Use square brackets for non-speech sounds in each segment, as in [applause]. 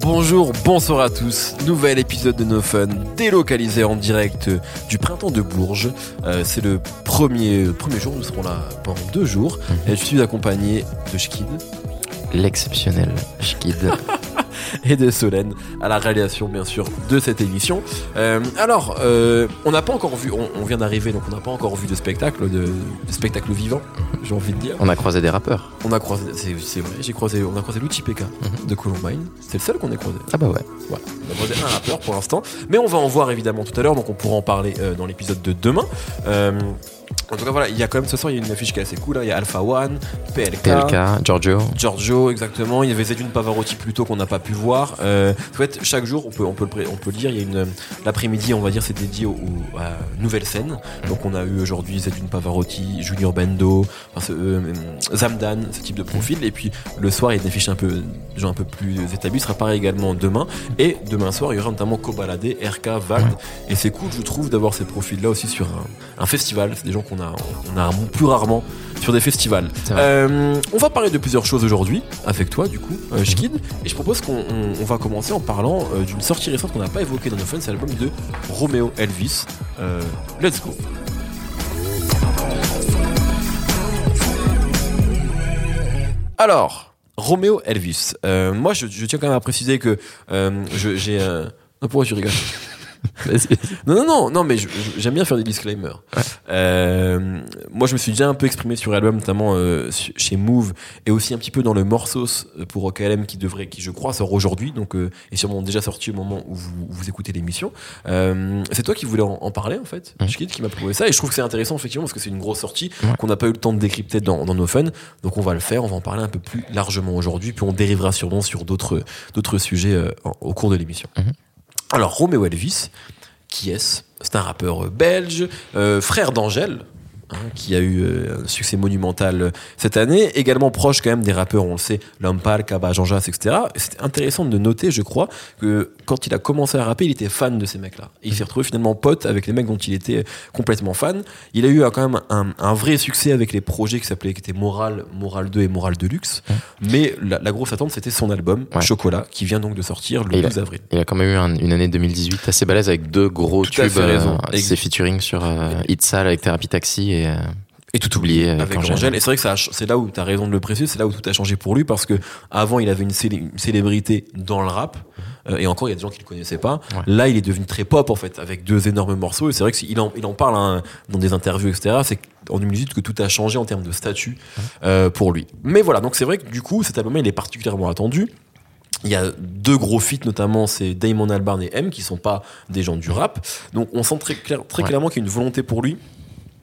Bonjour, bonsoir à tous. Nouvel épisode de No Fun, délocalisé en direct du printemps de Bourges. Euh, c'est le premier, premier jour, nous serons là pendant deux jours. Et je suis accompagné de Schkid L'exceptionnel Schkid. [laughs] [laughs] et de Solène à la réalisation bien sûr de cette émission. Euh, alors, euh, on n'a pas encore vu, on, on vient d'arriver donc on n'a pas encore vu de spectacle, de, de spectacle vivant, j'ai envie de dire. On a croisé des rappeurs. On a croisé, c'est vrai, j'ai croisé, on a croisé Luchi PK de Columbine. C'est le seul qu'on ait croisé. Ah bah ouais. Voilà, on a croisé un rappeur pour l'instant, mais on va en voir évidemment tout à l'heure, donc on pourra en parler euh, dans l'épisode de demain. Euh, en tout cas, voilà, il y a quand même ce soir, il y a une affiche qui est assez cool. hein. Il y a Alpha One, PLK, PLK, Giorgio. Giorgio, exactement. Il y avait Zedune Pavarotti plus tôt qu'on n'a pas pu voir. Euh, en fait, chaque jour, on peut, on peut, le, pré- on peut le dire, il y a une l'après-midi, on va dire, c'est dédié au, au- à nouvelle scène. Donc, on a eu aujourd'hui Zedune Pavarotti, Junior Bendo, enfin, euh, Zamdan, ce type de profil. Et puis, le soir, il y a une affiche un peu, des gens un peu plus établis. Ce sera pareil également demain. Et demain soir, il y aura notamment Kobalade, RK, Vald. Et c'est cool, je trouve, d'avoir ces profils-là aussi sur un, un festival. C'est des gens qu'on a, on a plus rarement sur des festivals. Euh, on va parler de plusieurs choses aujourd'hui avec toi, du coup, euh, Schkid. Et je propose qu'on on- on va commencer en parlant euh, d'une sortie récente qu'on n'a pas évoquée dans nos fun, c'est l'album de Romeo Elvis. Euh, let's go. Alors, Romeo Elvis. Moi, je, je tiens quand même à préciser que j'ai un. Pourquoi tu rigoles. Non, non, non, non, mais j'aime bien faire des disclaimers. Euh, moi, je me suis déjà un peu exprimé sur l'album, notamment euh, chez Move, et aussi un petit peu dans le Morsos euh, pour OKLM qui devrait, qui je crois sort aujourd'hui, donc euh, est sûrement déjà sorti au moment où vous, écoutez l'émission. Euh, c'est toi qui voulais en, en parler en fait. Schkid, qui m'a prouvé ça, et je trouve que c'est intéressant effectivement parce que c'est une grosse sortie Ouais. qu'on n'a pas eu le temps de décrypter dans, dans nos fun, donc on va le faire, on va en parler un peu plus largement aujourd'hui, puis on dérivera sûrement sur d'autres d'autres sujets en- au cours de l'émission. Mhm. Alors Romeo Elvis, qui est-ce? C'est un rappeur euh, belge, euh, frère d'Angèle, hein, qui a eu euh, un succès monumental cette année, également proche quand même des rappeurs, on le sait, Lampal, Kaba, Jean Jas, etc. Et C'est intéressant de noter, je crois, que quand il a commencé à rapper, il était fan de ces mecs-là. Et il s'est retrouvé finalement pote avec les mecs dont il était complètement fan. Il a eu euh, quand même un, un vrai succès avec les projets qui s'appelaient, qui étaient Moral, Moral 2 et Moral Deluxe. Mais la, la grosse attente, c'était son album, Ouais. Chocolat, qui vient donc de sortir le Et il a- 12 avril. Il a quand même eu un- une année 2018 assez balèze avec deux gros Tout tubes. euh, ses featuring sur euh, avec Therapy Taxi et, euh, Et tout oublié avec, avec Angèle. Angèle. Et c'est vrai que c'est là où tu as raison de le préciser, c'est là où tout a changé pour lui parce que avant il avait une, célé- une célébrité dans le rap euh, et encore il y a des gens qui le connaissaient pas. Ouais. Là il est devenu très pop en fait avec deux énormes morceaux et c'est vrai que c'est- il en, il en parle hein, dans des interviews etc. C'est en 2018 que tout a changé en termes de statut euh, pour lui. Mais voilà donc c'est vrai que du coup cet album il est particulièrement attendu. Il y a deux gros feats, notamment c'est Damon Albarn et M, qui sont pas des gens du rap. Donc on sent très, clair- très Ouais. clairement qu'il y a une volonté pour lui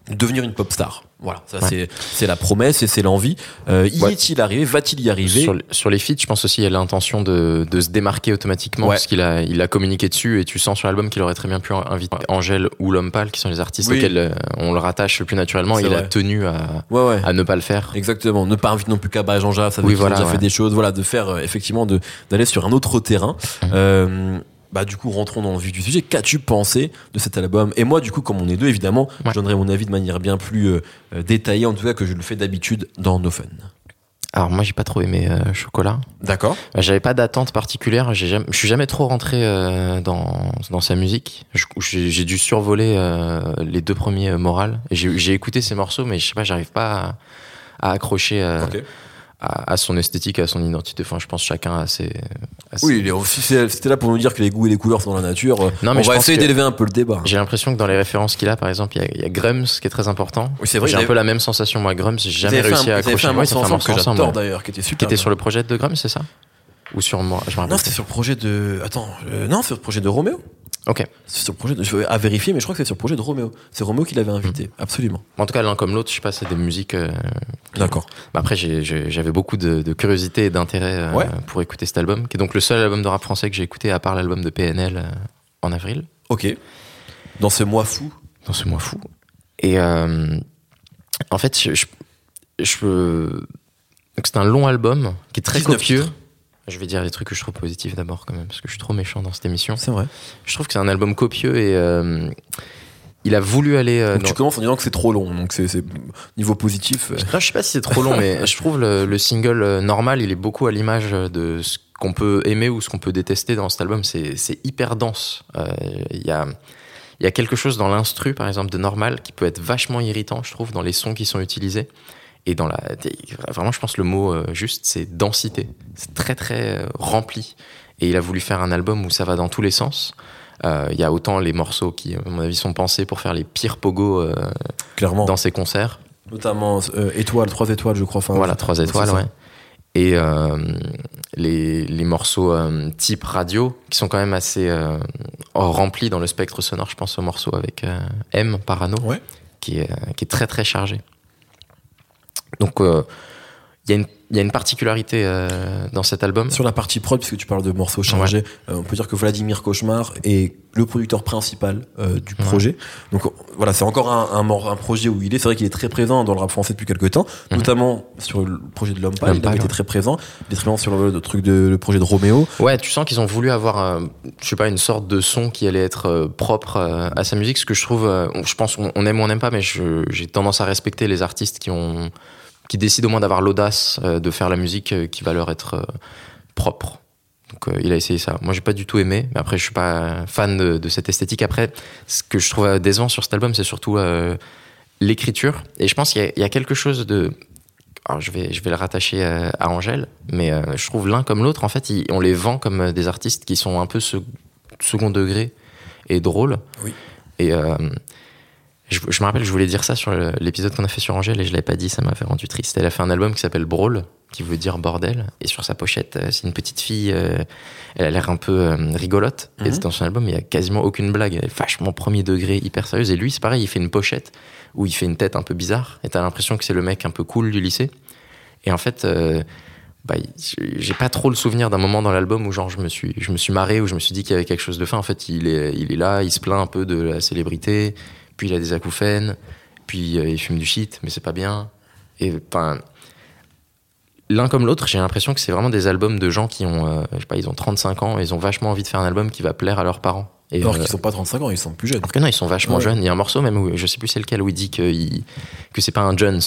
devenir une pop star. Voilà, ça Ouais. c'est c'est la promesse et c'est l'envie. Euh, y Ouais. est-il arrivé? Va-t-il y arriver? Sur, sur les feats, je pense aussi il y a l'intention de, de se démarquer automatiquement Ouais. parce qu'il a, il a communiqué dessus et tu sens sur l'album qu'il aurait très bien pu inviter Angèle ou L'Homme Pâle qui sont les artistes Oui. auxquels euh, on le rattache le plus naturellement. Il a tenu à, à ne pas le faire. Exactement. Ne pas inviter non plus Kaba et Jean Jacques, ça veut Oui, voilà, déjà fait des choses. Voilà, de faire euh, effectivement de d'aller sur un autre terrain. Mhm. Euh, bah du coup rentrons dans le vif du sujet. Qu'as-tu pensé de cet album? Et moi du coup comme on est deux évidemment, je donnerai mon avis de manière bien plus euh, détaillée en tout cas que je le fais d'habitude dans No Fun. Alors moi j'ai pas trop aimé euh, Chocolat. D'accord. Euh, J'avais pas d'attente particulière. J'ai jamais, je suis jamais trop rentré euh, dans dans sa musique. J'ai dû survoler les deux premiers morales. J'ai écouté ces morceaux, mais je sais pas, j'arrive pas à, à accrocher. À, à son esthétique, à son identité. Enfin, je pense chacun a ses. a ses- Oui, il est aussi- c'est- c'était là pour nous dire que les goûts et les couleurs sont dans la nature. euh, Non, mais on va essayer d'élever un peu le débat. J'ai l'impression que dans les références qu'il a, par exemple, il y a, il y a Grums qui est très important. Oui, c'est vrai. J'ai un peu la même sensation, moi, Grums. J'ai jamais réussi un- à accrocher. morceau ça fait un morceau ensemble, d'ailleurs, qui était Qui super. était bien. sur le projet de Grums, c'est ça? Ou sur moi Je. Non, c'était sur le projet de. Attends, euh, non, c'est sur le projet de Roméo. Ok. C'est sur le projet de. Je à vérifier, mais je crois que c'est sur le projet de Roméo. C'est Roméo qui l'avait invité, Hmm. absolument. En tout cas, l'un comme l'autre, je sais pas, c'est des musiques. euh, D'accord. Bah après, j'avais beaucoup de, de curiosité et d'intérêt euh, Ouais. pour écouter cet album, qui est donc le seul album de rap français que j'ai écouté à part l'album de PNL euh, en avril, Ok. Dans ce mois fou. dans ce mois fou. Et en fait, je, c'est un long album qui est très 19 copieux. titres. Je vais dire les trucs que je trouve positifs d'abord quand même, parce que je suis trop méchant dans cette émission. C'est vrai. Je trouve que c'est un album copieux et euh, il a voulu aller. euh, Donc, dans- tu commences en disant que c'est trop long. Donc c'est c'est- niveau positif. euh, Là, je sais pas si c'est trop long, mais [laughs] je trouve le, le single euh, normal, il est beaucoup à l'image de ce qu'on peut aimer ou ce qu'on peut détester dans cet album. C'est c'est hyper dense. Euh, Il y, a, il y a quelque chose dans l'instru, par exemple, de normal qui peut être vachement irritant, je trouve, dans les sons qui sont utilisés. Et dans la. Vraiment, je pense le mot euh, juste, c'est densité. C'est très, très euh, rempli. Et il a voulu faire un album où ça va dans tous les sens. Euh, Il y a autant les morceaux qui, à mon avis, sont pensés pour faire les pires pogos euh, clairement. dans ses concerts. Notamment euh, étoiles, trois étoiles, je crois. Enfin, Voilà, trois étoiles, ouais. Et les, les morceaux type radio, qui sont quand même assez remplis dans le spectre sonore, je pense au morceau avec M, Parano, Ouais. qui, est, qui est très très chargé. Donc euh, il y, a une- il y a une particularité euh, dans cet album. Sur la partie prod, puisque tu parles de morceaux chargés, euh, on peut dire que Vladimir Cauchemar est le producteur principal euh, du Ouais. projet. Donc voilà, c'est encore un, un, mor- un projet où il est. C'est vrai qu'il est très présent dans le rap français depuis quelques temps, notamment sur le projet de L'Homme Pâle. Il Pâle, été très présent. Il est très présent sur le, le truc de le projet de Roméo. Ouais, tu sens qu'ils ont voulu avoir, je sais pas, une sorte de son qui allait être propre à sa musique. Ce que je trouve, je pense, on on aime ou on n'aime pas, mais j'ai tendance à respecter les artistes qui ont, qui décident au moins d'avoir l'audace euh, de faire la musique euh, qui va leur être euh, propre. Donc il a essayé ça. Moi j'ai pas du tout aimé, mais après je suis pas fan de, de cette esthétique. Après, ce que je trouve décevant sur cet album, c'est surtout l'écriture. Et je pense qu'il y, a- il y a quelque chose de alors je vais, je vais le rattacher à, à Angèle, mais euh, je trouve l'un comme l'autre, en fait, ils- on les vend comme des artistes qui sont un peu se- second degré et drôles. Oui. Et euh, je, je me rappelle, je voulais dire ça sur l'épisode qu'on a fait sur Angèle et je l'avais pas dit, ça m'a fait rendu triste. Elle a fait un album qui s'appelle Brawl, qui veut dire bordel, et sur sa pochette, euh, c'est une petite fille, euh, elle a l'air un peu euh, rigolote, et Mhm. dans son album, il y a quasiment aucune blague, elle est vachement premier degré, hyper sérieuse, et lui, c'est pareil, il fait une pochette où il fait une tête un peu bizarre, et t'as l'impression que c'est le mec un peu cool du lycée. Et en fait, euh, bah, j'ai pas trop le souvenir d'un moment dans l'album où genre je me suis, je me suis marré, où je me suis dit qu'il y avait quelque chose de fin. En fait, il est, il est là, il se plaint un peu de la célébrité, puis il a des acouphènes, puis euh, il fume du shit, mais c'est pas bien. Et enfin, l'un comme l'autre, j'ai l'impression que c'est vraiment des albums de gens qui ont, euh, je sais pas, ils ont 35 ans, et ils ont vachement envie de faire un album qui va plaire à leurs parents. Et, Alors euh, qu'ils sont pas 35 ans, ils sont plus jeunes. alors que non, ils sont vachement Ouais. jeunes. Il y a un morceau même où je sais plus c'est lequel où il dit que, il- que c'est pas un Jones.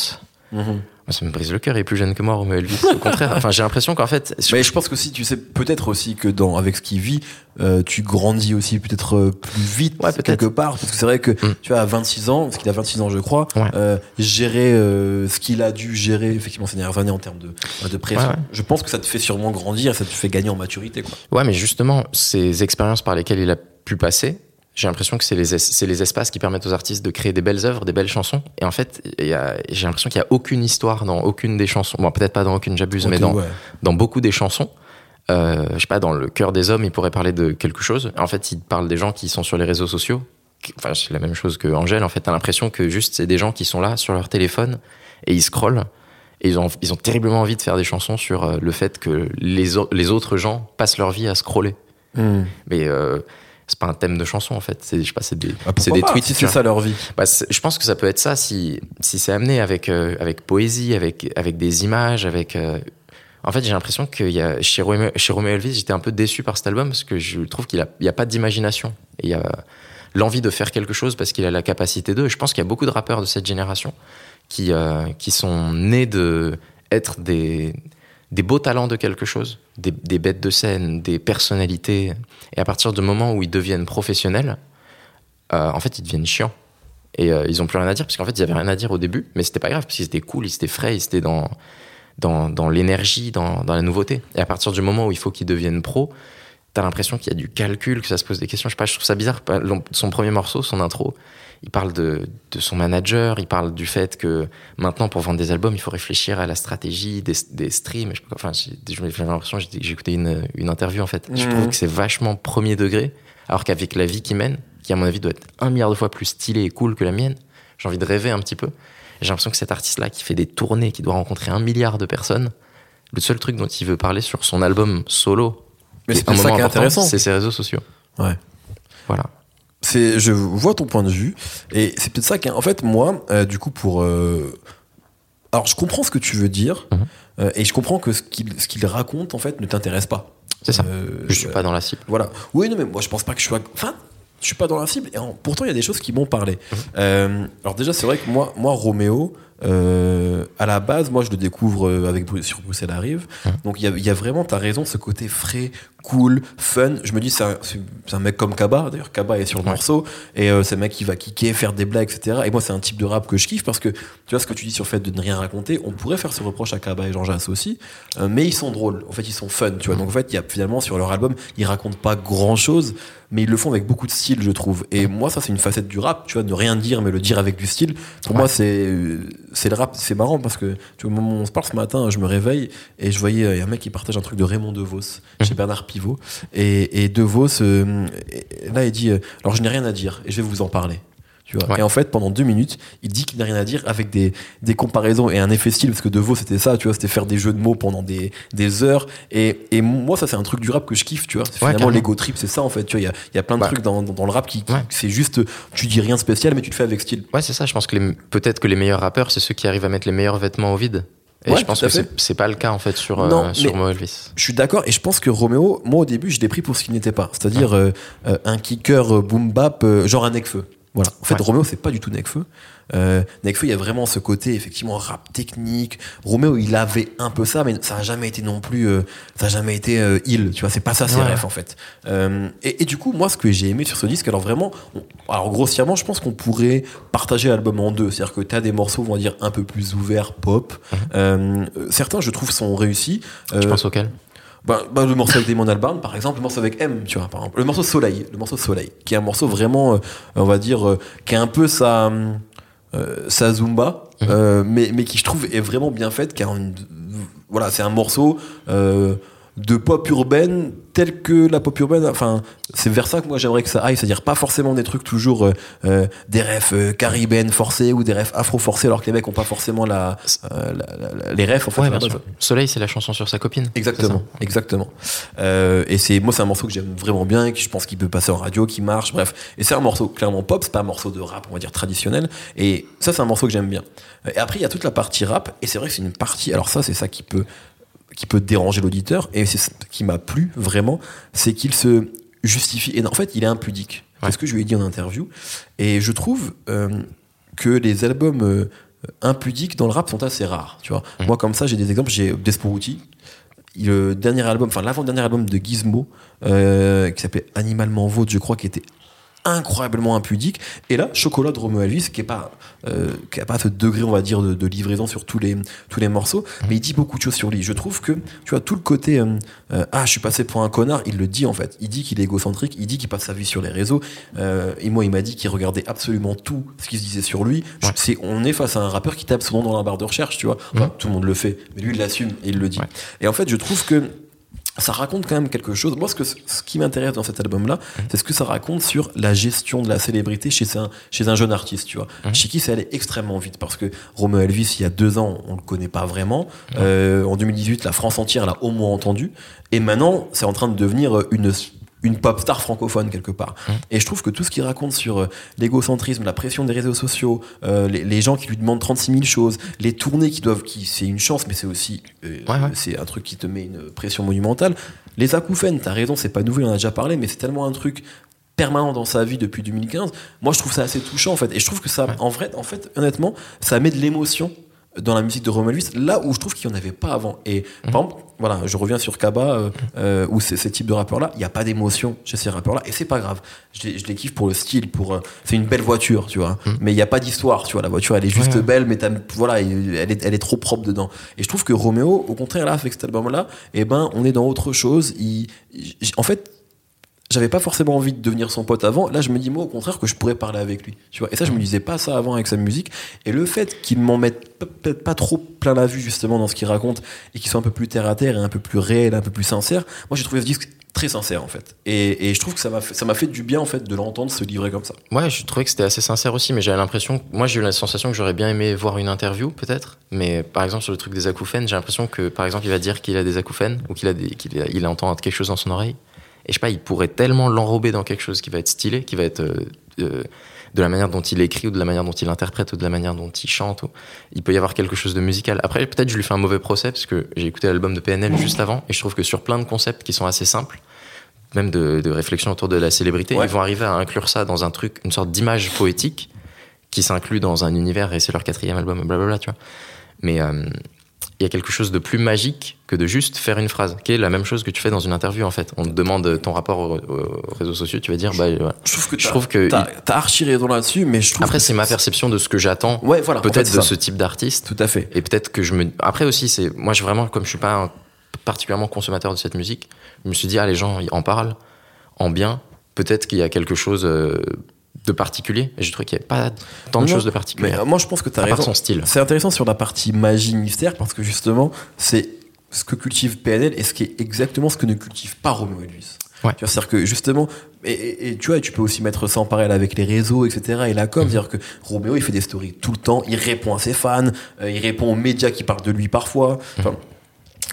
Mhm. Ça me brise le cœur, il est plus jeune que moi, Romeo Elvis. Au contraire, [laughs] enfin, j'ai l'impression qu'en fait, Mais je pense que si tu sais peut-être aussi que dans avec ce qu'il vit, euh, tu grandis aussi peut-être euh, plus vite Ouais, quelque part parce que c'est vrai que Mm. tu vois à 26 ans, parce qu'il a 26 ans je crois, Ouais. euh, gérer euh, ce qu'il a dû gérer effectivement ces dernières années en termes de, de pression. Ouais. Je pense que ça te fait sûrement grandir, ça te fait gagner en maturité quoi. Ouais, mais justement, ces expériences par lesquelles il a pu passer, j'ai l'impression que c'est les, es- c'est les espaces qui permettent aux artistes de créer des belles œuvres, des belles chansons. Et en fait, j'ai l'impression qu'il n'y a aucune histoire dans aucune des chansons. Bon, peut-être pas dans aucune, j'abuse, mais dans, ouais. dans beaucoup des chansons. Euh, je sais pas, dans le cœur des hommes, il pourrait parler de quelque chose. En fait, il parle des gens qui sont sur les réseaux sociaux. Enfin, c'est la même chose que Angèle. En fait, t'as l'impression que juste c'est des gens qui sont là sur leur téléphone et ils scrollent. Et ils ont, ils ont terriblement envie de faire des chansons sur euh, le fait que les, au- les autres gens passent leur vie à scroller. Mm. Mais euh, c'est pas un thème de chanson en fait. C'est, je sais pas, c'est des, Ah, c'est des pas, tweets. si c'est ça leur vie. Bah, je pense que ça peut être ça si, si c'est amené avec, euh, avec poésie, avec, avec des images, avec. euh, En fait, j'ai l'impression que y a, chez, Romeo, chez Romeo Elvis, j'étais un peu déçu par cet album parce que je trouve qu'il n'y a, pas d'imagination. Il y a l'envie de faire quelque chose parce qu'il a la capacité d'eux. Je pense qu'il y a beaucoup de rappeurs de cette génération qui, euh, qui sont nés de être des, des beaux talents de quelque chose, des, bêtes de scène, des personnalités. Et à partir du moment où ils deviennent professionnels, euh, en fait, ils deviennent chiants. Et euh, ils ont plus rien à dire, parce qu'en fait, ils avaient rien à dire au début, mais c'était pas grave, parce qu'ils étaient cool, ils étaient frais, ils étaient dans, dans, dans l'énergie, dans, dans la nouveauté. Et à partir du moment où il faut qu'ils deviennent pro, t'as l'impression qu'il y a du calcul, que ça se pose des questions. Je sais pas, je trouve ça bizarre. Son premier morceau, son intro, il parle de, de son manager, il parle du fait que maintenant, pour vendre des albums, il faut réfléchir à la stratégie des, des streams. Je Enfin, j'ai l'impression, j'ai écouté une, une interview en fait. Je Mhm. trouve que c'est vachement premier degré, alors qu'avec la vie qu'il mène, qui à mon avis doit être un milliard de fois plus stylée et cool que la mienne, j'ai envie de rêver un petit peu. J'ai l'impression que cet artiste-là qui fait des tournées, qui doit rencontrer un milliard de personnes, le seul truc dont il veut parler sur son album solo, Mais c'est est un ça moment qui est important, intéressant. c'est ses réseaux sociaux. Ouais. Voilà. C'est, je vois ton point de vue, et c'est peut-être ça qu'en fait, moi, euh, du coup, pour. euh, alors, je comprends ce que tu veux dire, Mhm. euh, et je comprends que ce qu'il, ce qu'il raconte, en fait, ne t'intéresse pas. C'est ça. Je suis pas dans la cible. Voilà. Oui, non, mais moi, je pense pas que je sois. Enfin, je suis pas dans la cible. Et pourtant, il y a des choses qui m'ont parlé. Euh, alors déjà, c'est vrai que moi, moi Roméo, euh, à la base, moi, je le découvre euh, avec sur Bruxelles arrive. Donc, il y a, y a, vraiment, t'as raison, ce côté frais, cool, fun. Je me dis, c'est un, un, mec comme Kaba. D'ailleurs, Kaba est sur le morceau. Et euh, c'est un mec qui va kicker, faire des blagues, etc. Et moi, c'est un type de rap que je kiffe parce que, tu vois, ce que tu dis sur le fait de ne rien raconter, on pourrait faire ce reproche à Kaba et Jean Jass aussi. Euh, mais ils sont drôles. En fait, ils sont fun, tu vois. Donc, en fait, il y a finalement, sur leur album, ils racontent pas grand chose mais ils le font avec beaucoup de style, je trouve. Et moi, ça, c'est une facette du rap, tu vois, ne rien dire, mais le dire avec du style. Pour moi, c'est c'est le rap, c'est marrant parce que, tu vois, on se parle ce matin, je me réveille et je voyais, il y a un mec qui partage un truc de Raymond DeVos chez mhm. Bernard Pivot. Et, et DeVos, euh, là, il dit, euh, alors je n'ai rien à dire et je vais vous en parler. Et en fait, pendant deux minutes, il dit qu'il n'a rien à dire avec des, des comparaisons et un effet style, parce que De Vos, c'était ça, tu vois, c'était faire des jeux de mots pendant des, des heures. Et, et moi, ça, c'est un truc du rap que je kiffe, tu vois. Finalement, l'ego trip, c'est ça, en fait. Tu vois, il y a, y a, plein de trucs dans, dans, le rap qui, c'est juste, tu dis rien spécial, mais tu te fais avec style. Ouais, c'est ça. Je pense que peut-être que les meilleurs rappeurs, c'est ceux qui arrivent à mettre les meilleurs vêtements au vide. Et je pense que c'est pas le cas en fait sur, euh, sur Elvis. Je suis d'accord et je pense que Roméo, moi au début, je l'ai pris pour ce qu'il n'était pas. C'est-à-dire euh, euh, un kicker boom bap, genre un Necfeu. Voilà. En fait, Roméo, c'est pas du tout Necfeu. Euh, Necfeu, il y a vraiment ce côté, effectivement, rap technique. Roméo, il avait un peu ça, mais ça a jamais été non plus, euh, ça a jamais été euh, il, tu vois, c'est pas ça, c'est ref, en fait. Euh, et, et, du coup, moi, ce que j'ai aimé sur ce disque, alors vraiment, alors grossièrement, je pense qu'on pourrait partager l'album en deux. C'est-à-dire que t'as des morceaux, on va dire, un peu plus ouverts, pop. Mhm. Euh, certains, je trouve, sont réussis. Tu penses auquel? Bah, bah, le morceau avec Damon Albarn, par exemple, le morceau avec M, tu vois, par exemple. Le morceau Soleil, le morceau Soleil, qui est un morceau vraiment, euh, on va dire, euh, qui est un peu sa, euh, sa Zumba, mhm. mais, mais qui je trouve est vraiment bien faite, car voilà, c'est un morceau de pop urbaine tel que la pop urbaine enfin c'est vers ça que moi j'aimerais que ça aille c'est-à-dire pas forcément des trucs toujours euh, euh des refs euh, caribéennes forcés ou des refs afro forcés alors que les mecs ont pas forcément la, euh, les refs en fait Soleil c'est la chanson sur sa copine. Exactement exactement. Et c'est moi c'est un morceau que j'aime vraiment bien et que je pense qu'il peut passer en radio qui marche bref. Et c'est un morceau clairement pop c'est pas un morceau de rap on va dire traditionnel. Et ça c'est un morceau que j'aime bien. Et après il y a toute la partie rap et c'est vrai que c'est une partie alors ça c'est ça qui peut qui peut déranger l'auditeur. Et c'est ce qui m'a plu vraiment, c'est qu'il se justifie. Et en fait, il est impudique. C'est ce que je lui ai dit en interview. Et je trouve euh, que les albums euh, impudiques dans le rap sont assez rares. Tu vois, mmh. moi comme ça, j'ai des exemples. J'ai Desporuti, le dernier album, enfin l'avant-dernier album de Gizmo, euh, qui s'appelait Animalement Vôtre, je crois, qui était incroyablement impudique. Et là, Chocolat de Romeo Elvis, qui est pas, euh, qui a pas ce degré, on va dire, de, de, livraison sur tous les, tous les morceaux, mais il dit beaucoup de choses sur lui. Je trouve que, tu vois, tout le côté, euh, euh, ah, je suis passé pour un connard, il le dit en fait. Il dit qu'il est égocentrique, il dit qu'il passe sa vie sur les réseaux. Euh, et moi, il m'a dit qu'il regardait absolument tout ce qui se disait sur lui. Ouais. On est face à un rappeur qui tape son nom dans la barre de recherche, tu vois. Enfin, mmh. Tout le monde le fait, mais lui, il l'assume et il le dit. Ouais. Et en fait, je trouve que ça raconte quand même quelque chose. Moi, ce, que, ce qui m'intéresse dans cet album-là, mmh. c'est ce que ça raconte sur la gestion de la célébrité chez un, chez un jeune artiste, tu vois. Mmh. Chez qui ça allait extrêmement vite parce que Romeo Elvis, il y a deux ans, on le connaît pas vraiment. Mmh. Euh, en 2018, la France entière l'a au moins entendu. Et maintenant, c'est en train de devenir une une pop star francophone quelque part. Mmh. Et je trouve que tout ce qu'il raconte sur euh, l'égocentrisme, la pression des réseaux sociaux, euh, les, les, gens qui lui demandent 36 000 choses, les tournées qui doivent, qui c'est une chance, mais c'est aussi, euh, ouais, ouais. c'est un truc qui te met une pression monumentale. Les acouphènes, t'as raison, c'est pas nouveau, on en a déjà parlé, mais c'est tellement un truc permanent dans sa vie depuis 2015. Moi, je trouve ça assez touchant en fait, et je trouve que ça, ouais. en vrai, en fait, honnêtement, ça met de l'émotion dans la musique de Romain Luis, là où je trouve qu'il n'y en avait pas avant. Et mmh. par exemple, voilà, je reviens sur Kaba, euh, euh, ou ces types de rappeurs-là, il n'y a pas d'émotion chez ces rappeurs-là, et c'est pas grave. Je les, je les, kiffe pour le style, pour, euh, c'est une belle voiture, tu vois. Mmh. Mais il n'y a pas d'histoire, tu vois. La voiture, elle est juste ouais. belle, mais voilà, elle est, elle est trop propre dedans. Et je trouve que Roméo, au contraire, là, avec cet album-là, eh ben, on est dans autre chose. Il, en fait, j'avais pas forcément envie de devenir son pote avant. Là, je me dis, moi, au contraire, que je pourrais parler avec lui. Tu vois. Et ça, je me disais pas ça avant avec sa musique. Et le fait qu'il m'en mette peut-être pas trop plein la vue, justement, dans ce qu'il raconte, et qu'il soit un peu plus terre à terre et un peu plus réel, un peu plus sincère, moi, j'ai trouvé ce disque très sincère, en fait. Et, et je trouve que ça m'a fait, fait du bien, en fait, de l'entendre se livrer comme ça. Ouais, je trouvais que c'était assez sincère aussi, mais j'avais l'impression, moi, j'ai eu la sensation que j'aurais bien aimé voir une interview, peut-être. Mais par exemple, sur le truc des acouphènes, j'ai l'impression que, par exemple, il va dire qu'il a des acouphènes, ou qu'il a, il entend quelque chose dans son oreille. Et je sais pas, il pourrait tellement l'enrober dans quelque chose qui va être stylé, qui va être euh, euh, de la manière dont il écrit ou de la manière dont il interprète ou de la manière dont il chante. Ou... Il peut y avoir quelque chose de musical. Après, peut-être je lui fais un mauvais procès parce que j'ai écouté l'album de PNL juste avant et je trouve que sur plein de concepts qui sont assez simples, même de, de réflexion autour de la célébrité. Ouais. Ils vont arriver à inclure ça dans un truc, une sorte d'image poétique qui s'inclut dans un univers et c'est leur quatrième album, blablabla, tu vois. Mais euh, il y a quelque chose de plus magique que de juste faire une phrase, qui est la même chose que tu fais dans une interview en fait. On te demande ton rapport aux, aux réseaux sociaux, tu vas dire, bah voilà. Je trouve que Je trouve que t'as archi raison là-dessus, mais je trouve Après, c'est ma perception de ce que j'attends, Ouais, voilà. en fait, peut-être de ça. ce type d'artiste. Tout à fait. Et peut-être que je me. Après aussi, c'est moi, je vraiment, comme je suis pas un particulièrement consommateur de cette musique, je me suis dit, ah, les gens ils en parlent en bien. Peut-être qu'il y a quelque chose euh, de particulier. Et je trouvais qu'il n'y avait pas tant de Non, choses de Mais particulier. euh, moi, je pense que tu as à part raison. son style. C'est intéressant sur la partie magie mystère parce que justement, c'est ce que cultive PNL et ce qui est exactement ce que ne cultive pas Romeo Elvis. Ouais. Tu vois, c'est-à-dire que justement, et, et- et tu vois, tu peux aussi mettre ça en parallèle avec les réseaux, etc. Et la Mhm. com, c'est-à-dire que Roméo, il fait des stories tout le temps, il répond à ses fans, euh, il répond aux médias qui parlent de lui parfois. Enfin, Mhm.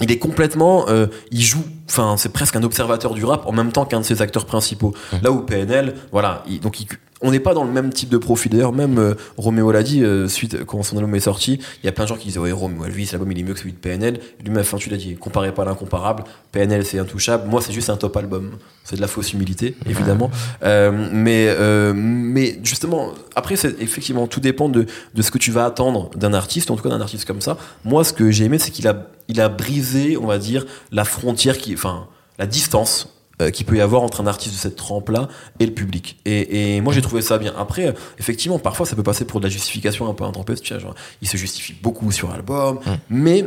il est complètement, euh, il joue, enfin, c'est presque un observateur du rap en même temps qu'un de ses acteurs principaux. Mhm. Là où PNL, voilà, il- donc il- on n'est pas dans le même type de profil. D'ailleurs, même euh, Roméo l'a dit, euh, suite quand son album est sorti, il y a plein de gens qui disaient ouais Roméo Elvis, l'album il est mieux que celui de PNL. Lui-même, enfin tu l'as dit, comparez pas l'incomparable. PNL c'est intouchable. Moi c'est juste un top album. C'est de la fausse humilité, évidemment. Euh, mais euh, mais justement, après c'est effectivement tout dépend de de ce que tu vas attendre d'un artiste, en tout cas d'un artiste comme ça. Moi, ce que j'ai aimé, c'est qu'il a il a brisé, on va dire, la frontière qui, enfin, la distance qu'il peut y avoir entre un artiste de cette trempe-là et le public. Et, et moi, j'ai trouvé ça bien. Après, euh, effectivement, parfois, ça peut passer pour de la justification un peu intempestive. Il se justifie beaucoup sur l'album, mais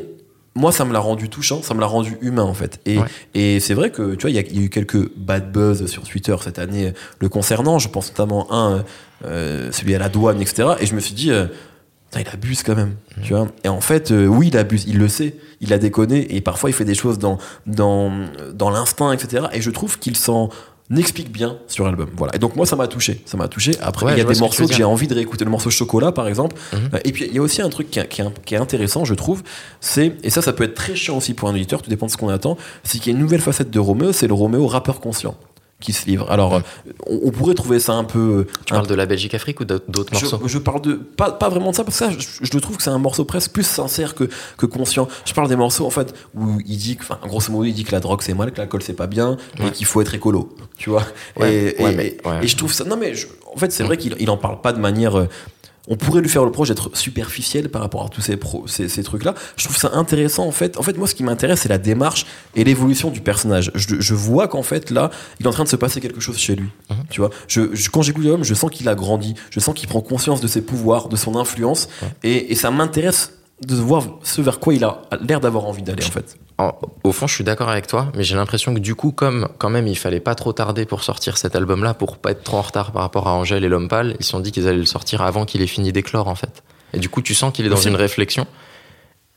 moi, ça me l'a rendu touchant, ça me l'a rendu humain, en fait. Et, Ouais. et c'est vrai que, tu vois, il y, a- il y a eu quelques bad buzz sur Twitter cette année euh, le concernant. Je pense notamment un, euh, euh, celui à la douane, etc. Et je me suis dit, euh, il abuse quand même, tu vois. Et en fait, euh, oui, il abuse, il le sait, il a déconné, et parfois il fait des choses dans, dans, dans l'instinct, etc. Et je trouve qu'il s'en explique bien sur l'album. Voilà. Et donc moi, ça m'a touché, ça m'a touché. Après, Ouais, il y a des que morceaux que, j'ai envie de réécouter. Le morceau Chocolat, par exemple. Mhm. Euh, Et puis, il y a aussi un truc qui est, qui est- qui est intéressant, je trouve, c'est, et ça, ça peut être très chiant aussi pour un éditeur, tout dépend de ce qu'on attend, c'est qu'il y a une nouvelle facette de Roméo, c'est le Roméo rappeur conscient qui se livre. Alors, euh, on, on pourrait trouver ça un peu... Tu un parles de la Belgique-Afrique ou d'autres morceaux je, parle de pas, pas vraiment de ça parce que ça je, trouve que c'est un morceau presque plus sincère que, que conscient. Je parle des morceaux en fait où il dit que enfin grosso modo il dit que la drogue c'est mal, que l'alcool c'est pas bien et Ouais. qu'il faut être écolo, tu vois. Ouais, et, ouais, et- mais- et- ouais. et je trouve ça non mais je- en fait c'est vrai qu'il il en parle pas de manière euh, on pourrait lui faire le reproche d'être superficiel par rapport à tous ces, pro- ces, ces trucs-là. Je trouve ça intéressant, en fait. En fait, moi, ce qui m'intéresse, c'est la démarche et l'évolution du personnage. Je, je vois qu'en fait, là, il est en train de se passer quelque chose chez lui. Mhm. Tu vois, je, je- quand j'écoute l'homme, je sens qu'il a grandi. Je sens qu'il prend conscience de ses pouvoirs, de son influence. Et ça m'intéresse de voir ce vers quoi il a l'air d'avoir envie d'aller, en fait. En- au fond, je suis d'accord avec toi, mais j'ai l'impression que du coup, comme quand même il fallait pas trop tarder pour sortir cet album-là, pour pas être trop en retard par rapport à Angèle et L'Homme Pâle, ils se sont dit qu'ils allaient le sortir avant qu'il ait fini d'éclore en fait. Et du coup, tu sens qu'il est dans une réflexion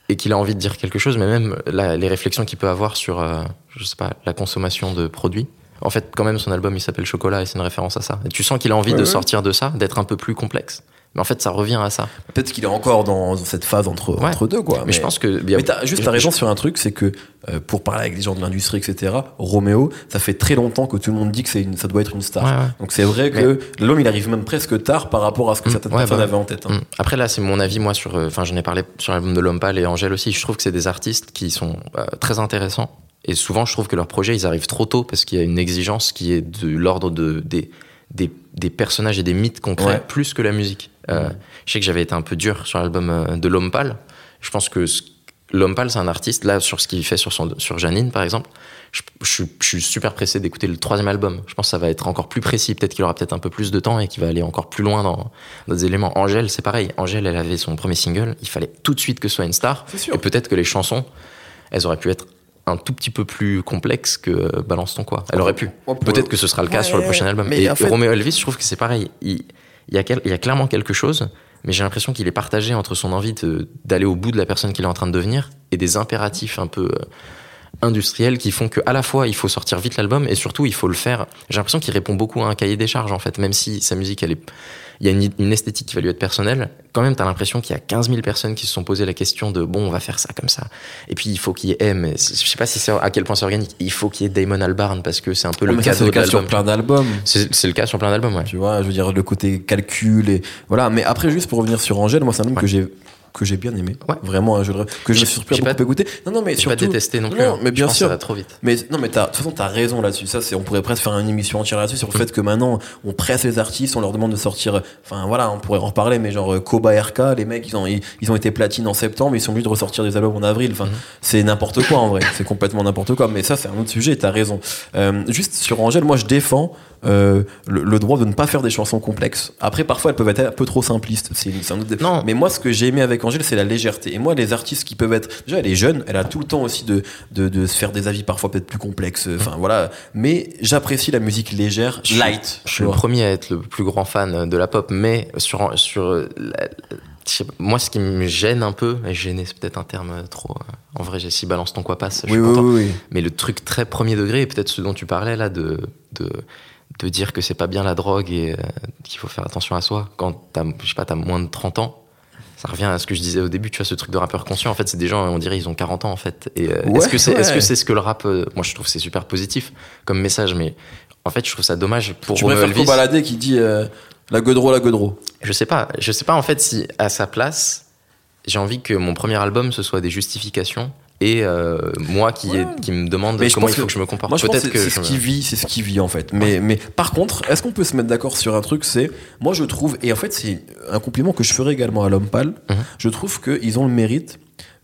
et qu'il a envie de dire quelque chose, mais même la- les réflexions qu'il peut avoir sur, euh, je sais pas, la consommation de produits. En fait, quand même, son album il s'appelle Chocolat et c'est une référence à ça. Et tu sens qu'il a envie Ouais, de ouais. sortir de ça, d'être un peu plus complexe. Mais en fait, ça revient à ça. Peut-être qu'il est encore dans cette phase entre, Ouais. entre deux, quoi. Mais, je pense que. Mais t'as juste t'as raison sur un truc, c'est que euh, pour parler avec des gens de l'industrie, etc., Roméo, ça fait très longtemps que tout le monde dit que une, ça doit être une star. Ouais, ouais. Donc c'est vrai que l'homme, il arrive même presque tard par rapport à ce que Mm, certaines personnes bah, avaient en tête. hein. Mm. Après là, c'est mon avis moi sur. euh, Enfin, j'en ai parlé sur l'album de L'Homme Pâle et Angèle aussi. Je trouve que c'est des artistes qui sont euh, très intéressants. Et souvent, je trouve que leurs projets, ils arrivent trop tôt parce qu'il y a une exigence qui est de l'ordre de des, des des personnages et des mythes qu'on crée Ouais. plus que la musique. Euh. Je sais que j'avais été un peu dur sur l'album euh, de L'Homme Pâle. Je pense que L'Homme Pâle, c'est un artiste là sur ce qu'il fait sur son sur Janine par exemple. Je, je suis- je suis super pressé d'écouter le troisième album. Je pense que ça va être encore plus précis. Peut-être qu'il aura peut-être un peu plus de temps et qu'il va aller encore plus loin dans, des éléments. Angèle, c'est pareil. Angèle, elle avait son premier single. Il fallait tout de suite que ce soit une star. Et peut-être que les chansons, elles auraient pu être un tout petit peu plus complexes que euh, Balance ton quoi. Elle aurait pu. Peut-être que ce sera le cas Ouais, sur le prochain album. mais Et en fait- Romeo Elvis, je trouve que c'est pareil. Il, il y a, clairement quelque chose, mais j'ai l'impression qu'il est partagé entre son envie d'aller au bout de la personne qu'il est en train de devenir et des impératifs un peu euh, industriels qui font que à la fois il faut sortir vite l'album et surtout il faut le faire. J'ai l'impression qu'il répond beaucoup à un cahier des charges en fait, même si sa musique elle est il y a une, une esthétique qui va lui être personnelle. Quand même, t'as l'impression qu'il y a 15 000 personnes qui se sont posé la question de bon, on va faire ça comme ça. Et puis il faut qu'il y ait M. Je sais pas si c'est à quel point c'est organique. Il faut qu'il y ait Damon Albarn parce que c'est un peu Ouais, le mais ça, c'est cadeau le cas sur plein d'albums. C'est le cas sur plein d'albums, ouais. Tu vois, je veux dire, le côté calcul et voilà. Mais après, juste pour revenir sur Angèle, moi, c'est un Ouais. que j'ai que j'ai bien aimé. Ouais. Vraiment, un jeu de rêve que je me suis surpris à j'ai pas- beaucoup écouter. Non, non, mais J'ai pas surtout. détesté non plus. Non, hein. mais bien sûr. Ça va trop vite. Mais non, mais t'as- de toute façon, t'as raison là-dessus. Ça, c'est, on pourrait presque faire une émission entière là-dessus sur le Mm. fait que maintenant, on presse les artistes, on leur demande de sortir. Enfin, voilà, on pourrait en reparler, mais genre euh, Koba RK, les mecs, ils ont, ils, ils ont été platine en septembre, ils sont obligés de ressortir des albums en avril. Enfin, Mhm. c'est n'importe quoi en vrai. C'est complètement n'importe quoi. Mais ça, c'est un autre sujet. T'as raison. Euh, juste sur Angèle, moi, je défends. Euh, le, le droit de ne pas faire des chansons complexes. Après, parfois, elles peuvent être un peu trop simplistes. C'est, c'est un autre dé- Non. Mais moi, ce que j'ai aimé avec Angèle, c'est la légèreté. Et moi, les artistes qui peuvent être. Déjà, elle est jeune, elle a tout le temps aussi de, de, de se faire des avis parfois peut-être plus complexes. Enfin, voilà. Mais j'apprécie la musique légère, Je suis- light. Je suis le premier à être le plus grand fan de la pop, mais sur, sur la- moi, ce qui me gêne un peu, et gêner, c'est peut-être un terme trop. euh, En vrai, j'ai si balance ton quoi passe, je suis oui, content. oui, oui. Mais le truc très premier degré, et peut-être ce dont tu parlais là, de, de, de dire que c'est pas bien la drogue et euh, qu'il faut faire attention à soi quand t'as, je sais pas, t'as moins de 30 ans. Ça revient à ce que je disais au début, tu vois, ce truc de rappeur conscient. En fait, c'est des gens, on dirait, ils ont 40 ans, en fait. Et euh, Ouais, est-ce que c'est, ouais. que c'est ce que le rap, euh, moi, je trouve c'est super positif comme message, mais en fait, je trouve ça dommage pour Tu préfères Elvis. balader qui dit euh, la godro, la godro. Je sais pas, je sais pas en fait si à sa place, j'ai envie que mon premier album ce soit des justifications et euh, moi qui, Ouais. est- qui me demande Mais comment il faut que- que je me comporte. Moi, je pense que Peut-être c'est que c'est je ce qui vit, c'est ce qui vit en fait. Mais, mais par contre, est-ce qu'on peut se mettre d'accord sur un truc? C'est, moi, je trouve, et en fait, c'est un compliment que je ferai également à l'homme pâle. Mhm. Je trouve qu'ils ont le mérite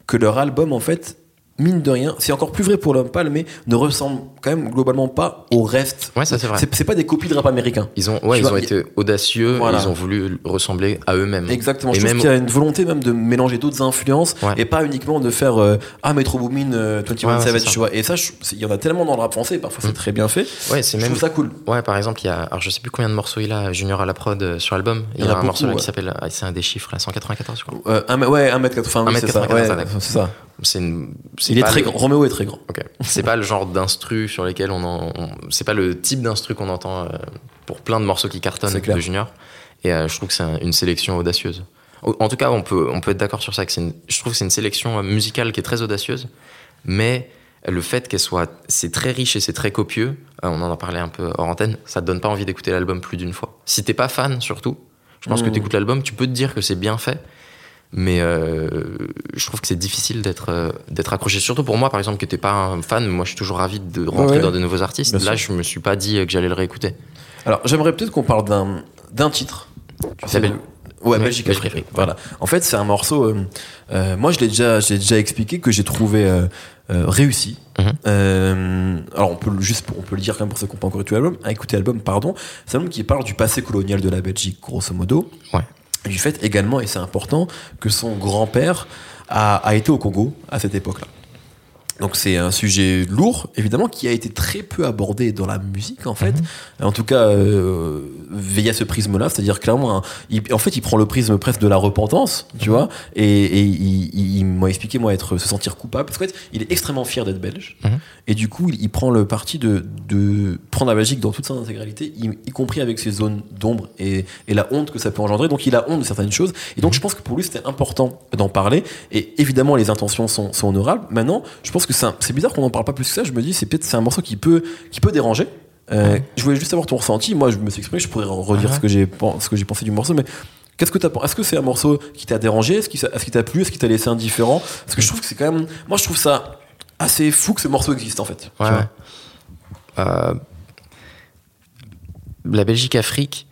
que leur album, en fait, mine de rien, c'est encore plus vrai pour l'homme pâle, mais ne ressemble quand même globalement pas au reste. Ouais, ça c'est vrai. C'est pas des copies de rap américain. Ils ont, ouais, ils vois, ont été audacieux, Voilà. ils ont voulu ressembler à eux-mêmes. Exactement. Et je même- qu'il y a une volonté même de mélanger d'autres influences Ouais. et pas uniquement de faire euh, ah Metro Boomin, euh, 21 Ouais, Savage, tu vois. Et ça, je- il y en a tellement dans le rap français. Parfois, c'est Mm. très bien fait. Ouais, c'est Je même. trouve ça cool. Ouais, par exemple, il y a, alors je sais plus combien de morceaux il a, Junior à la prod euh, sur l'album. Il y, Il y a un morceau là qui s'appelle, ah, c'est un des chiffres là, 194 je crois. Euh, un, ouais, 1m80, oui, c'est ça. 1m94, Ouais, d'accord. c'est ça. C'est une, c'est Il est pas très le- grand. Roméo est très grand. C'est pas le genre d'instru sur lesquels on en. on- c'est pas le type d'instru qu'on entend euh, pour plein de morceaux qui cartonnent de Junior. Et euh, je trouve que c'est un- une sélection audacieuse. Au- En tout cas, on peut, on peut être d'accord sur ça. Que c'est une- je trouve que c'est une sélection euh, musicale qui est très audacieuse. Mais le fait qu'elle soit. C'est très riche et c'est très copieux. on en a parlé un peu hors antenne. Ça te donne pas envie d'écouter l'album plus d'une fois. Si t'es pas fan, surtout, je pense que Mm. tu écoutes l'album, tu peux te dire que c'est bien fait. Mais euh, je trouve que c'est difficile d'être euh, d'être accroché. Surtout pour moi, par exemple, qui n'étais pas un fan. Moi, je suis toujours ravi de rentrer Ouais. dans de nouveaux artistes. Là, je me suis pas dit que j'allais le réécouter. Alors, j'aimerais peut-être qu'on parle d'un d'un titre. Tu le- Ouais, Oui, Belgique Afrique. Voilà. En fait, c'est un morceau. euh, euh, moi, je l'ai déjà, j'ai déjà expliqué que j'ai trouvé euh, réussi. Mhm. Alors, on peut le- juste, on peut le dire quand même pour ceux qui n'ont pas encore écouté l'album. Écouté l'album, pardon. C'est un album qui parle du passé colonial de la Belgique, grosso modo. Ouais. Du fait également, et c'est important, que son grand-père a été au Congo à cette époque-là. Donc c'est un sujet lourd, évidemment, qui a été très peu abordé dans la musique, en fait. En tout cas, euh, via ce prisme-là, c'est-à-dire clairement, un- il- en fait, il prend le prisme presque de la repentance, tu vois, et, et il, il- il m'a expliqué, moi, être, se sentir coupable, parce qu'en fait, il est extrêmement fier d'être belge, Mhm. et du coup, il, il prend le parti de, de prendre la Belgique dans toute son intégralité, y, y compris avec ses zones d'ombre et, et la honte que ça peut engendrer. Donc, il a honte de certaines choses, et donc, je pense que pour lui, c'était important d'en parler, et évidemment, les intentions sont, sont honorables. Maintenant, je pense que c'est bizarre qu'on n'en parle pas plus que ça. Je me dis, c'est peut-être c'est un morceau qui peut, qui peut déranger. Euh, Je voulais juste savoir ton ressenti. Moi, je me suis exprimé, je pourrais redire Ouais. ce que j'ai pen- ce que j'ai pensé du morceau, mais qu'est-ce que t'as Est-ce que c'est un morceau qui t'a dérangé? Est-ce qu'il est t'a plu? Est-ce qu'il t'a laissé indifférent? Parce que je trouve que c'est quand même. Moi, je trouve ça assez fou que ce morceau existe en fait. ouais. Euh, la Belgique-Afrique,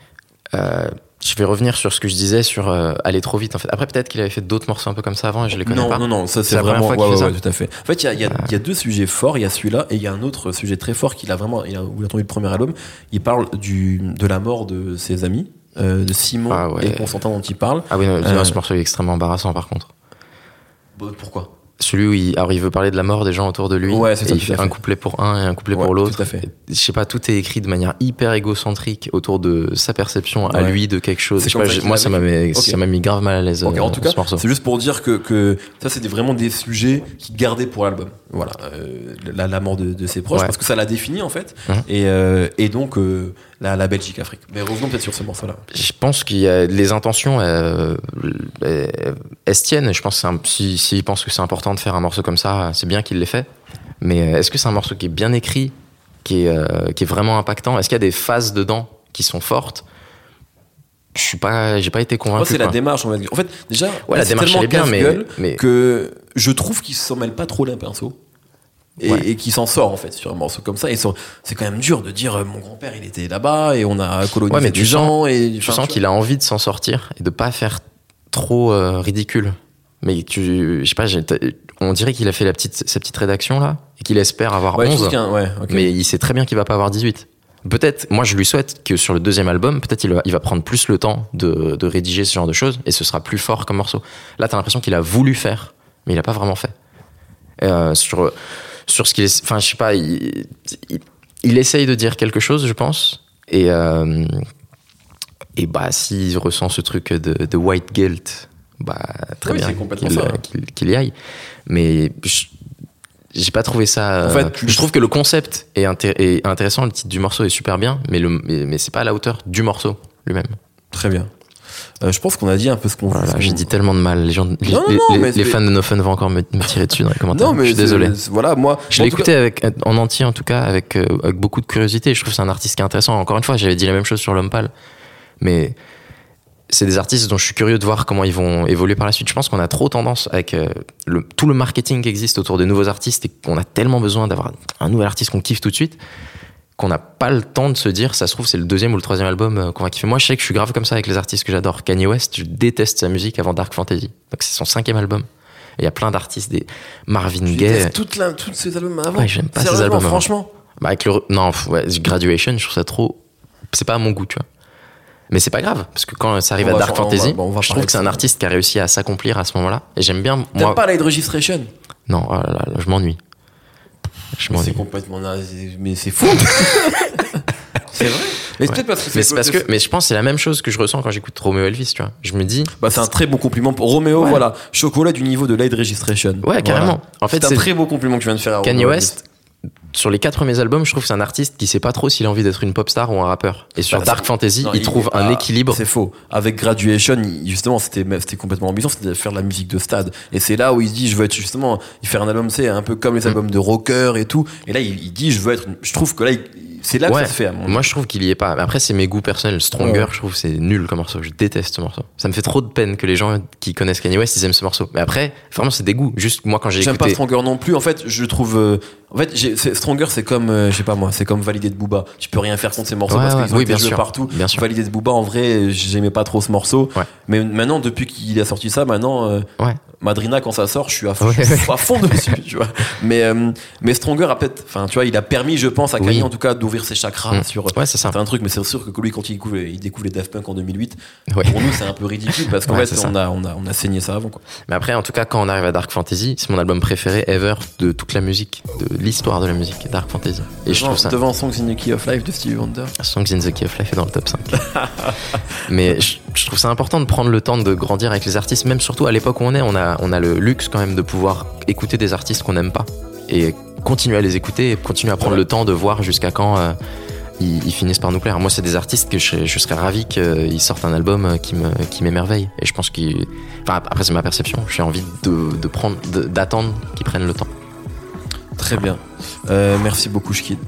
euh, je vais revenir sur ce que je disais sur euh, aller trop vite. En fait. Après, peut-être qu'il avait fait d'autres morceaux un peu comme ça avant et je les connais non, pas. non, non, ça C'est vraiment. fois ouais, ouais, tout à fait. En fait, il y a, il y a- il y a deux sujets forts. Il y a celui-là et il y a un autre sujet très fort qu'il a vraiment. Il a, où il a entendu le premier album. Il parle du, de la mort de ses amis, euh, de Simon Ah et Constantin dont il parle. Ah oui, non, Euh, ce morceau est extrêmement embarrassant par contre. Bon, Pourquoi? Celui où il, alors il veut parler de la mort des gens autour de lui. Ouais, c'est ça, il fait un couplet pour un et un couplet Ouais, pour l'autre. tout à fait. Je sais pas, tout est écrit de manière hyper égocentrique autour de sa perception à lui de quelque chose. Pas, moi, ça m'a mis, grave mal à l'aise. Ok, euh, en tout cas, ce c'est juste pour dire que, que ça, c'était vraiment des sujets qu'il gardait pour l'album. Voilà, euh, la, la mort de, de ses proches, parce que ça l'a défini en fait. Et, euh, et donc, euh, la, la Belgique-Afrique. Mais revenons peut-être sur ce morceau-là. Je pense qu'il y a les intentions, euh, euh, elles se tiennent. Je pense que c'est un- si s'il pense que c'est important de faire un morceau comme ça, c'est bien qu'il l'ait fait. Mais euh, est-ce que c'est un morceau qui est bien écrit, qui est, euh, qui est vraiment impactant? Est-ce qu'il y a des phases dedans qui sont fortes? Je suis pas, j'ai pas été convaincu. C'est la démarche, on va dire. En fait, déjà, Ouais, la démarche, elle est bien, mais- que je trouve qu'il s'en mêle pas trop les pinceaux. Et, Ouais. et qu'il s'en sort en fait sur un morceau comme ça et c'est quand même dur de dire euh, mon grand père il était là-bas et on a colonisé Ouais, mais des gens et Tu sens qu'il a envie de s'en sortir et de pas faire trop euh, ridicule. Mais tu, je sais pas, on dirait qu'il a fait la petite, sa petite rédaction là et qu'il espère avoir ouais, je 11. trouve qu'un- ouais, ok. Mais il sait très bien qu'il va pas avoir 18. Peut-être, moi je lui souhaite que sur le deuxième album, peut-être il va, il va prendre plus le temps de, de rédiger ce genre de choses et ce sera plus fort comme morceau. Là, t'as l'impression qu'il a voulu faire, mais il a pas vraiment fait. Euh, sur, sur ce qu'il est. Enfin, je sais pas, il, il, il essaye de dire quelque chose, je pense. Et, euh, et bah, s'il ressent ce truc de, de white guilt, bah, très Oui, bien qu'il qu'il y aille. Mais je- j'ai pas trouvé ça. En euh, fait, je trouve que le concept est, est intéressant, le titre du morceau est super bien, mais, le, mais, mais c'est pas à la hauteur du morceau lui-même. très bien je pense qu'on a dit un peu ce qu'on Voilà, j'ai dit tellement de mal. Les, gens, les, non, les- non, les- mais les c'est- fans de No Fun vont encore me, me tirer dessus dans les [laughs] commentaires. non mais je suis désolé. voilà moi Je l'ai écouté avec, en entier, en tout cas, avec, euh, avec beaucoup de curiosité. Je trouve que c'est un artiste qui est intéressant. Encore une fois, j'avais dit la même chose sur L'Homme Pâle. Mais c'est des artistes dont je suis curieux de voir comment ils vont évoluer par la suite. Je pense qu'on a trop tendance, avec euh, le, tout le marketing qui existe autour des nouveaux artistes, et qu'on a tellement besoin d'avoir un nouvel artiste qu'on kiffe tout de suite, qu'on n'a pas le temps de se dire, ça se trouve, c'est le deuxième ou le troisième album euh, qu'on va kiffer. Moi, je sais que je suis grave comme ça avec les artistes que j'adore. Kanye West, je déteste sa musique avant Dark Fantasy. Donc c'est son cinquième album. Il y a plein d'artistes, des Marvin Gaye. toute la, tous ces albums avant Ouais, j'aime pas ces albums franchement Bah avec le non ouais, graduation je trouve ça trop c'est pas à mon goût tu vois mais c'est pas grave parce que quand ça arrive On à Dark faire- on va- Fantasy bon, on va je trouve que c'est un artiste qui a réussi à s'accomplir à ce moment-là et j'aime bien t'aimes pas Light Registration? Non oh là, je m'ennuie Mais c'est complètement mais c'est fou [laughs] c'est vrai mais c'est Ouais. peut-être parce que mais c'est parce que mais je pense que c'est la même chose que je ressens quand j'écoute Romeo Elvis tu vois je me dis Bah, c'est un très beau compliment pour Ouais. voilà. Chocolat du niveau de Light Registration. ouais carrément Voilà. en fait C'est un très beau compliment que tu viens de faire à Kanye West sur les quatre premiers albums je trouve que c'est un artiste qui sait pas trop s'il a envie d'être une pop star ou un rappeur et sur Bah, Dark Fantasy Non, il, trouve un ah, équilibre C'est faux. Avec Graduation, justement, c'était c'était complètement ambition, c'était de faire de la musique de stade. Et c'est là où il se dit, je veux être justement, il fait un album, c'est un peu comme les Mm. albums de rocker et tout. Et là, il, il dit, je veux être. Je trouve que là, il- c'est là que Ouais. ça se fait. À mon Moi, je trouve qu'il y est pas. Après, c'est mes goûts personnels. Stronger, Ouais. je trouve c'est nul comme morceau. Je déteste ce morceau. Ça me fait trop de peine que les gens qui connaissent Kanye West, ils aiment ce morceau. Mais après, vraiment, c'est des goûts. Juste moi, quand j'ai J'aime pas écouté. Stronger non plus. En fait, je trouve. euh, en fait, Stronger, c'est comme, euh, je sais pas moi, c'est comme Validé de Booba. Tu peux rien faire contre ces morceaux Ouais, parce qu'ils ont oui, été bien sûr. partout. Bien sûr. Validé de Booba, en vrai, j'aimais pas trop ce morceau. Ouais. Mais maintenant, depuis qu'il a sorti ça, maintenant, euh, Ouais. Madrina, quand ça sort, je suis à fond, Ouais, je suis à fond [laughs] dessus, tu vois. Mais, euh, mais Stronger a peut-être, enfin, tu vois, il a permis, je pense, à Kanye, Oui. en tout cas, d'ouvrir ses chakras Mm. sur. Ouais, c'est un truc, mais c'est sûr que lui, quand il découvre, il découvre les Daft Punk en 2008, Ouais. pour nous, c'est un peu ridicule parce qu'en fait, on a, on, a, on a saigné ça avant, quoi. Mais après, en tout cas, quand on arrive à Dark Fantasy, c'est mon album préféré ever de toute la musique, de l'histoire de la musique, Dark Fantasy. Et je devant, trouve ça. devant Songs in the Key of Life de Stevie Wonder. Songs in the Key of Life est dans le top 5. Mais je, je trouve ça important de prendre le temps de grandir avec les artistes, même surtout à l'époque où on est, on a, on a le luxe quand même de pouvoir écouter des artistes qu'on n'aime pas et continuer à les écouter et continuer à prendre le temps de voir jusqu'à quand euh, ils, finissent par nous plaire. Moi, c'est des artistes que je, serais ravi qu'ils sortent un album euh, qui me qui m'émerveille. Et je pense qu'ils. Après, c'est ma perception. J'ai envie de, prendre, d'attendre qu'ils prennent le temps. Très bien. Euh, merci beaucoup, Shkid.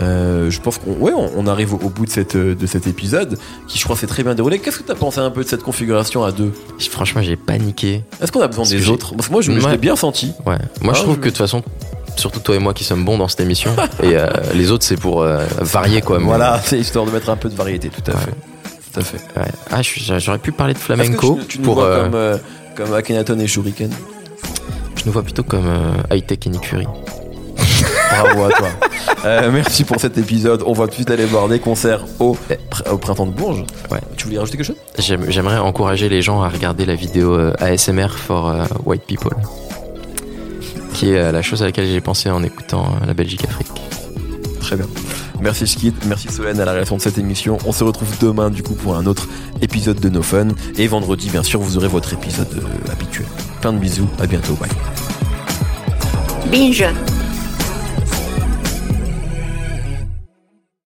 Euh, je pense qu'on ouais, on, arrive au, au bout de, cette, euh, de cet épisode qui, je crois, s'est très bien déroulé. Qu'est-ce que tu as pensé un peu de cette configuration à deux? Franchement, j'ai paniqué. Est-ce qu'on a besoin Parce des autres? Parce que moi, je, je Ouais. l'ai bien senti. Ouais. Moi, Ah, je trouve je- que de toute façon, surtout toi et moi qui sommes bons dans cette émission, [laughs] et euh, les autres, c'est pour euh, varier, quoi. mais- Voilà, c'est histoire de mettre un peu de variété, tout à Ouais. fait. Tout à fait. Ah, je j'aurais pu parler de flamenco que tu, tu nous pour. vois comme, comme Akhenaton et Shuriken? Je nous vois plutôt comme euh, High Tech et Nick Fury. Bravo à toi. Euh, merci pour cet épisode. On va tout de suite aller voir des concerts au, au printemps de Bourges. Ouais. Tu voulais rajouter quelque chose? J'aime- J'aimerais encourager les gens à regarder la vidéo euh, ASMR for euh, White People, qui est la chose à laquelle j'ai pensé en écoutant la Belgique Afrique. Très bien. Merci Skid, merci Solène à la réalisation de cette émission. On se retrouve demain du coup pour un autre épisode de No Fun. Et vendredi, bien sûr, vous aurez votre épisode euh, habituel. Plein de bisous, à bientôt, bye. Binge.